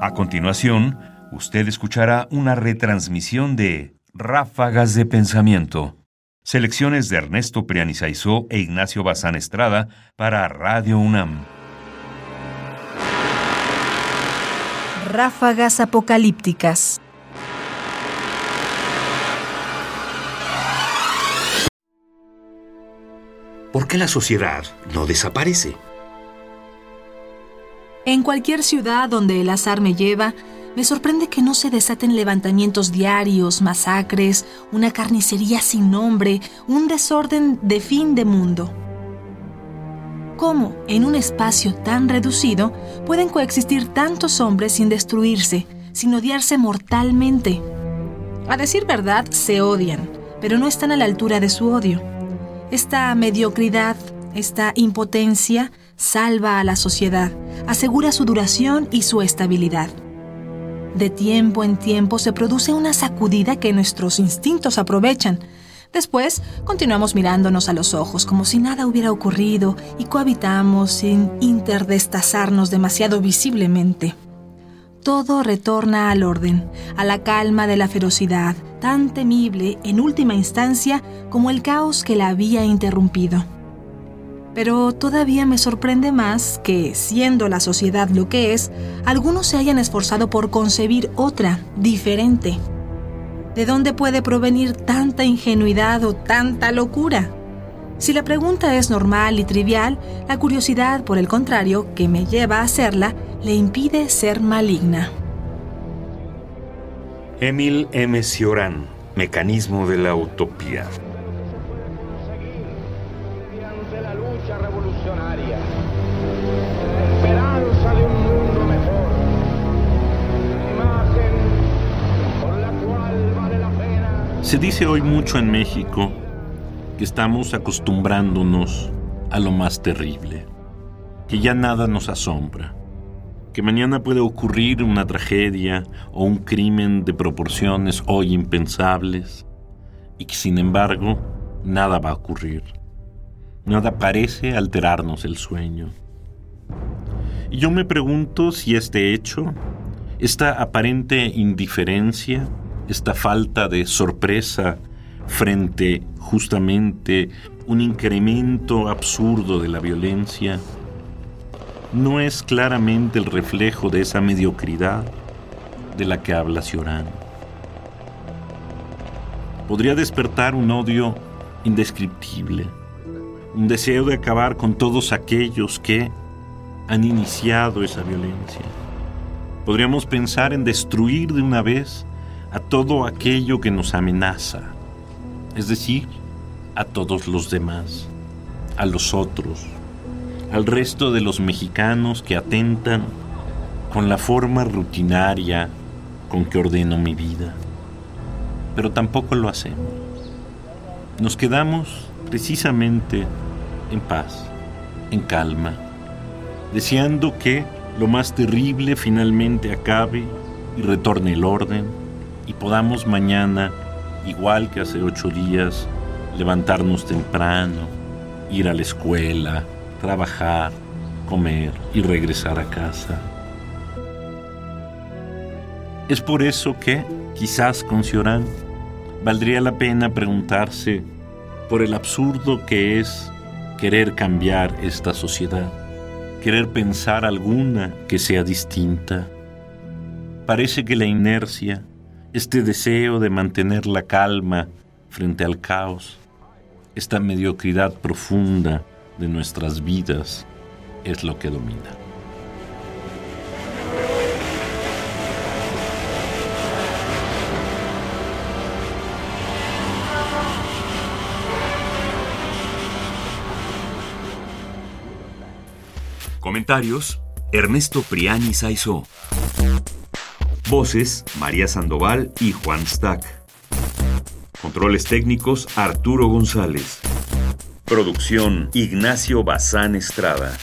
A continuación, usted escuchará una retransmisión de Ráfagas de Pensamiento, selecciones de Ernesto Prianizaizó e Ignacio Bazán Estrada para Radio UNAM. Ráfagas apocalípticas. ¿Por qué la sociedad no desaparece? En cualquier ciudad donde el azar me lleva, me sorprende que no se desaten levantamientos diarios, masacres, una carnicería sin nombre, un desorden de fin de mundo. ¿Cómo, en un espacio tan reducido, pueden coexistir tantos hombres sin destruirse, sin odiarse mortalmente? A decir verdad, se odian, pero no están a la altura de su odio. Esta mediocridad, esta impotencia, salva a la sociedad, asegura su duración y su estabilidad. De tiempo en tiempo se produce una sacudida que nuestros instintos aprovechan. Después continuamos mirándonos a los ojos como si nada hubiera ocurrido y cohabitamos sin interdestazarnos demasiado visiblemente. Todo retorna al orden, a la calma de la ferocidad, tan temible en última instancia como el caos que la había interrumpido. Pero todavía me sorprende más que, siendo la sociedad lo que es, algunos se hayan esforzado por concebir otra, diferente. ¿De dónde puede provenir tanta ingenuidad o tanta locura? Si la pregunta es normal y trivial, la curiosidad, por el contrario, que me lleva a hacerla, le impide ser maligna. Emil M. Cioran, Mecanismo de la Utopía. Se dice hoy mucho en México que estamos acostumbrándonos a lo más terrible, que ya nada nos asombra que mañana puede ocurrir una tragedia o un crimen de proporciones hoy impensables y que sin embargo nada va a ocurrir. Nada parece alterarnos el sueño. Y yo me pregunto si este hecho, esta aparente indiferencia, esta falta de sorpresa frente justamente un incremento absurdo de la violencia, no es claramente el reflejo de esa mediocridad de la que habla Ciorán. Podría despertar un odio indescriptible, un deseo de acabar con todos aquellos que han iniciado esa violencia. Podríamos pensar en destruir de una vez a todo aquello que nos amenaza, es decir, a todos los demás, a los otros, al resto de los mexicanos que atentan con la forma rutinaria con que ordeno mi vida. Pero tampoco lo hacemos. Nos quedamos precisamente en paz, en calma, deseando que lo más terrible finalmente acabe y retorne el orden y podamos mañana, igual que hace ocho días, levantarnos temprano, ir a la escuela, trabajar, comer y regresar a casa. Es por eso que, quizás con Ciorán, valdría la pena preguntarse por el absurdo que es querer cambiar esta sociedad, querer pensar alguna que sea distinta. Parece que la inercia, este deseo de mantener la calma frente al caos, esta mediocridad profunda, de nuestras vidas es lo que domina. Comentarios: Ernesto Priani Saizó. Voces: María Sandoval y Juan Stack. Controles técnicos: Arturo González. Producción Ignacio Bazán Estrada.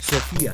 Sofía.